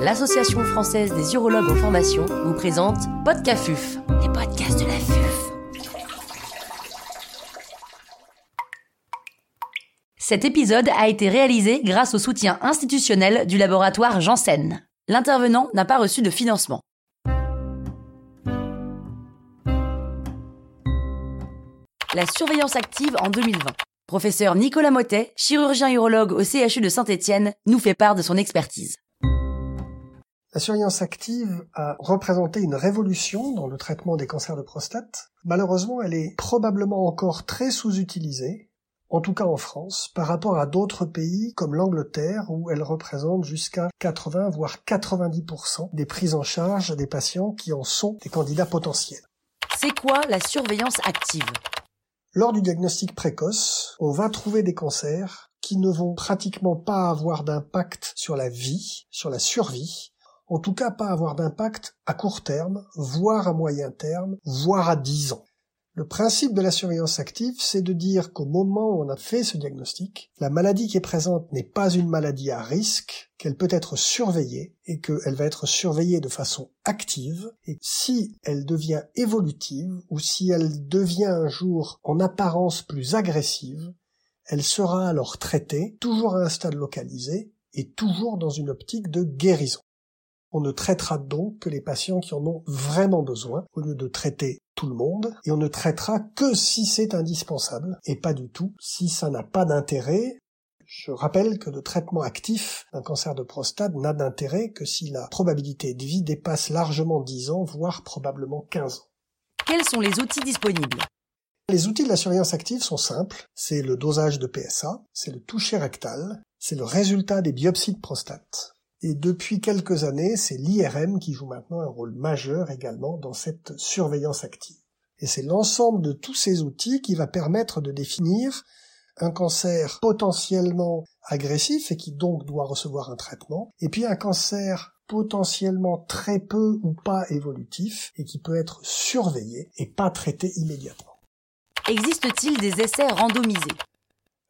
l'Association française des urologues en formation, vous présente Podcafuf, les podcasts de la FUF. Cet épisode a été réalisé grâce au soutien institutionnel du laboratoire Janssen. L'intervenant n'a pas reçu de financement. La surveillance active en 2020. Professeur Nicolas Motet, chirurgien urologue au CHU de Saint-Étienne, nous fait part de son expertise. La surveillance active a représenté une révolution dans le traitement des cancers de prostate. Malheureusement, elle est probablement encore très sous-utilisée, en tout cas en France, par rapport à d'autres pays comme l'Angleterre où elle représente jusqu'à 80 voire 90% des prises en charge des patients qui en sont des candidats potentiels. C'est quoi la surveillance active? Lors du diagnostic précoce, on va trouver des cancers qui ne vont pratiquement pas avoir d'impact sur la vie, sur la survie, en tout cas pas avoir d'impact à court terme, voire à moyen terme, voire à 10 ans. Le principe de la surveillance active, c'est de dire qu'au moment où on a fait ce diagnostic, la maladie qui est présente n'est pas une maladie à risque, qu'elle peut être surveillée et qu'elle va être surveillée de façon active. Et si elle devient évolutive ou si elle devient un jour en apparence plus agressive, elle sera alors traitée, toujours à un stade localisé et toujours dans une optique de guérison. On ne traitera donc que les patients qui en ont vraiment besoin, au lieu de traiter tout le monde, et on ne traitera que si c'est indispensable, et pas du tout si ça n'a pas d'intérêt. Je rappelle que le traitement actif d'un cancer de prostate n'a d'intérêt que si la probabilité de vie dépasse largement 10 ans, voire probablement 15 ans. Quels sont les outils disponibles? Les outils de la surveillance active sont simples. C'est le dosage de PSA, c'est le toucher rectal, c'est le résultat des biopsies de prostate, et depuis quelques années, c'est l'IRM qui joue maintenant un rôle majeur également dans cette surveillance active. Et c'est l'ensemble de tous ces outils qui va permettre de définir un cancer potentiellement agressif et qui donc doit recevoir un traitement, et puis un cancer potentiellement très peu ou pas évolutif et qui peut être surveillé et pas traité immédiatement. Existe-t-il des essais randomisés?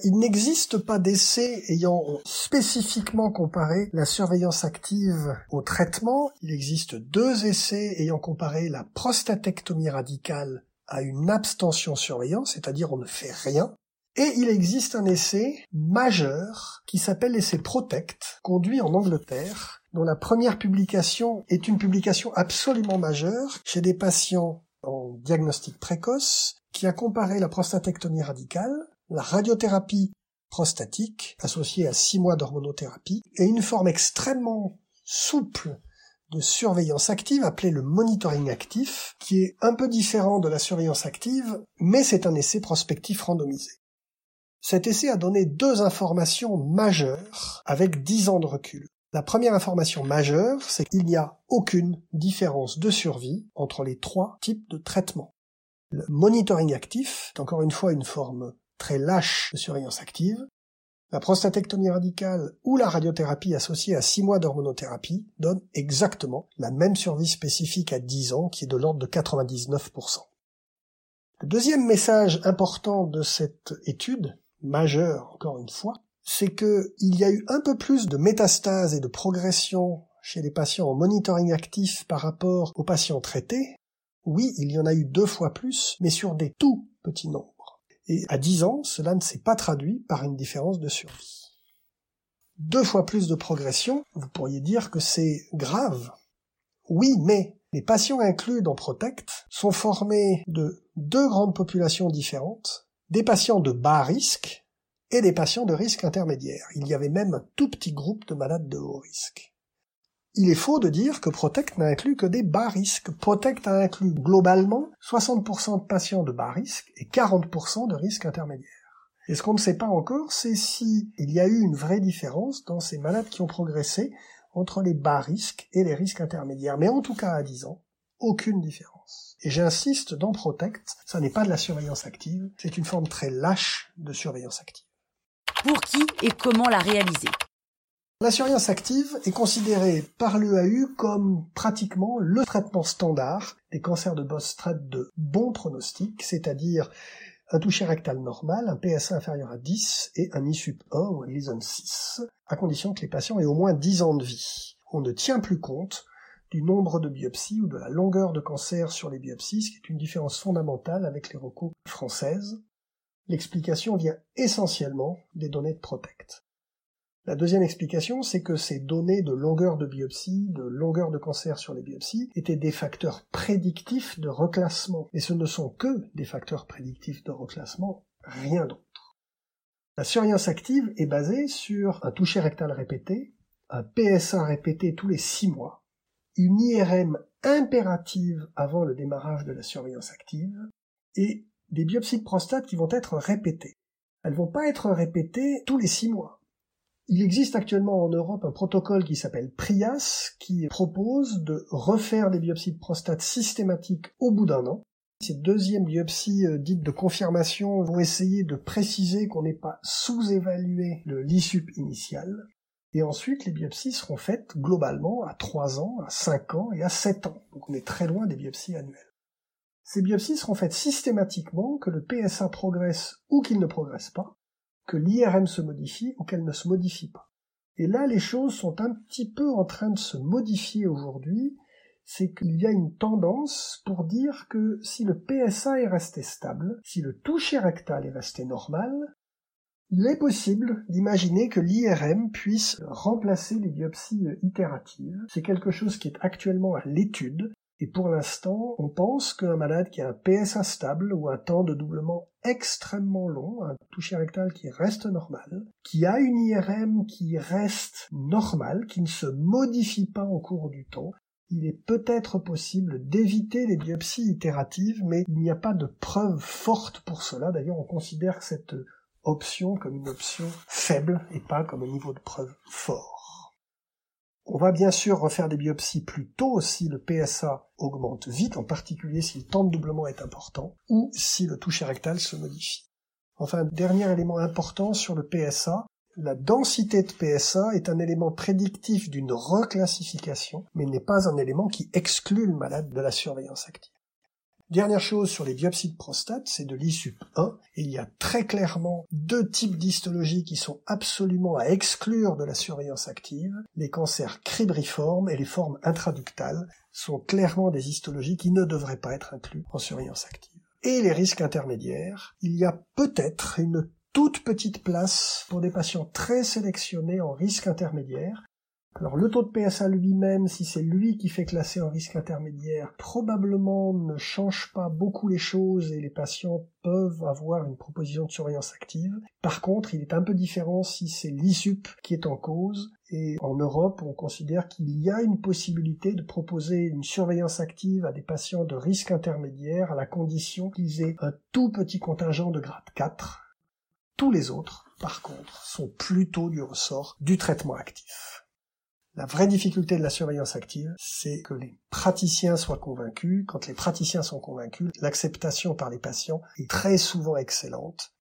Il n'existe pas d'essai ayant spécifiquement comparé la surveillance active au traitement. Il existe deux essais ayant comparé la prostatectomie radicale à une abstention surveillance, c'est-à-dire on ne fait rien. Et il existe un essai majeur qui s'appelle l'essai Protect, conduit en Angleterre, dont la première publication est une publication absolument majeure chez des patients en diagnostic précoce, qui a comparé la prostatectomie radicale la radiothérapie prostatique, associée à six mois d'hormonothérapie, et une forme extrêmement souple de surveillance active appelée le monitoring actif, qui est un peu différent de la surveillance active, mais c'est un essai prospectif randomisé. Cet essai a donné deux informations majeures avec dix ans de recul. La première information majeure, c'est qu'il n'y a aucune différence de survie entre les trois types de traitements. Le monitoring actif est encore une fois une forme très lâche de surveillance active, la prostatectomie radicale ou la radiothérapie associée à 6 mois d'hormonothérapie donne exactement la même survie spécifique à 10 ans qui est de l'ordre de 99%. Le deuxième message important de cette étude, majeure encore une fois, c'est qu'il y a eu un peu plus de métastases et de progression chez les patients en monitoring actif par rapport aux patients traités. Oui, il y en a eu deux fois plus, mais sur des tout petits nombres. Et à 10 ans, cela ne s'est pas traduit par une différence de survie. Deux fois plus de progression, vous pourriez dire que c'est grave. Oui, mais les patients inclus dans Protect sont formés de deux grandes populations différentes, des patients de bas risque et des patients de risque intermédiaire. Il y avait même un tout petit groupe de malades de haut risque. Il est faux de dire que Protect n'a inclus que des bas risques. Protect a inclus globalement 60% de patients de bas risque et 40% de risques intermédiaires. Et ce qu'on ne sait pas encore, c'est si il y a eu une vraie différence dans ces malades qui ont progressé entre les bas risques et les risques intermédiaires. Mais en tout cas, à 10 ans, aucune différence. Et j'insiste, dans Protect, ça n'est pas de la surveillance active, c'est une forme très lâche de surveillance active. Pour qui et comment la réaliser? La surveillance active est considérée par l'EAU comme pratiquement le traitement standard des cancers de prostate de bon pronostic, c'est-à-dire un toucher rectal normal, un PSA inférieur à 10 et un ISUP 1 ou un LISON 6, à condition que les patients aient au moins 10 ans de vie. on ne tient plus compte du nombre de biopsies ou de la longueur de cancer sur les biopsies, ce qui est une différence fondamentale avec les recos françaises. L'explication vient essentiellement des données de Protect. La deuxième explication, c'est que ces données de longueur de biopsie, de longueur de cancer sur les biopsies, étaient des facteurs prédictifs de reclassement. Et ce ne sont que des facteurs prédictifs de reclassement, rien d'autre. La surveillance active est basée sur un toucher rectal répété, un PSA répété tous les six mois, une IRM impérative avant le démarrage de la surveillance active, et des biopsies de prostate qui vont être répétées. Elles vont pas être répétées tous les six mois. Il existe actuellement en Europe un protocole qui s'appelle PRIAS qui propose de refaire des biopsies de prostate systématiques au bout d'un an. Ces deuxièmes biopsies euh, dites de confirmation vont essayer de préciser qu'on n'ait pas sous-évalué le LISUP initial. Et ensuite, les biopsies seront faites globalement à 3 ans, à 5 ans et à 7 ans. Donc on est très loin des biopsies annuelles. Ces biopsies seront faites systématiquement, que le PSA progresse ou qu'il ne progresse pas, que l'IRM se modifie ou qu'elle ne se modifie pas. Et là, les choses sont un petit peu en train de se modifier aujourd'hui. C'est qu'il y a une tendance pour dire que si le PSA est resté stable, si le toucher rectal est resté normal, il est possible d'imaginer que l'IRM puisse remplacer les biopsies itératives. C'est quelque chose qui est actuellement à l'étude et pour l'instant, on pense qu'un malade qui a un PSA stable ou un temps de doublement extrêmement long, un toucher rectal qui reste normal, qui a une IRM qui reste normale, qui ne se modifie pas au cours du temps, il est peut-être possible d'éviter les biopsies itératives, mais il n'y a pas de preuve forte pour cela. D'ailleurs, on considère cette option comme une option faible et pas comme un niveau de preuve fort. On va bien sûr refaire des biopsies plus tôt si le PSA augmente vite, en particulier si le temps de doublement est important, ou si le toucher rectal se modifie. Enfin, dernier élément important sur le PSA, la densité de PSA est un élément prédictif d'une reclassification, mais n'est pas un élément qui exclut le malade de la surveillance active. Dernière chose sur les biopsies de prostate, c'est de l'ISUP1. Il y a très clairement deux types d'histologie qui sont absolument à exclure de la surveillance active. Les cancers cribriformes et les formes intraductales sont clairement des histologies qui ne devraient pas être inclus en surveillance active. Et les risques intermédiaires, il y a peut-être une toute petite place pour des patients très sélectionnés en risque intermédiaire, alors le taux de PSA lui-même, si c'est lui qui fait classer en risque intermédiaire, probablement ne change pas beaucoup les choses et les patients peuvent avoir une proposition de surveillance active. Par contre, il est un peu différent si c'est l'ISUP qui est en cause. Et en Europe, on considère qu'il y a une possibilité de proposer une surveillance active à des patients de risque intermédiaire à la condition qu'ils aient un tout petit contingent de grade 4. Tous les autres, par contre, sont plutôt du ressort du traitement actif. La vraie difficulté de la surveillance active, c'est que les praticiens soient convaincus. Quand les praticiens sont convaincus, l'acceptation par les patients est très souvent excellente.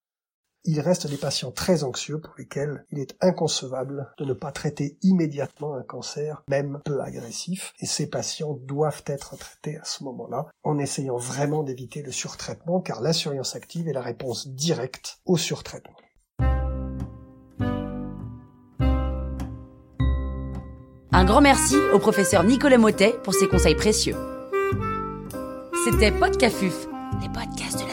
Il reste des patients très anxieux pour lesquels il est inconcevable de ne pas traiter immédiatement un cancer, même peu agressif, et ces patients doivent être traités à ce moment-là, en essayant vraiment d'éviter le surtraitement, car la surveillance active est la réponse directe au surtraitement. Un grand merci au professeur Nicolas Motet pour ses conseils précieux. C'était Podcafuf, les podcasts de